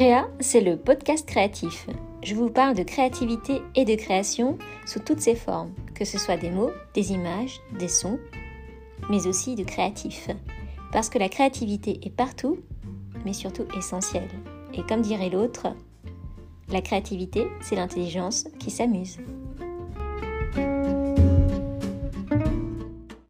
Créa, c'est le podcast créatif. Je vous parle de créativité et de création sous toutes ses formes, que ce soit des mots, des images, des sons, mais aussi de créatif. Parce que la créativité est partout, mais surtout essentielle. Et comme dirait l'autre, la créativité, c'est l'intelligence qui s'amuse.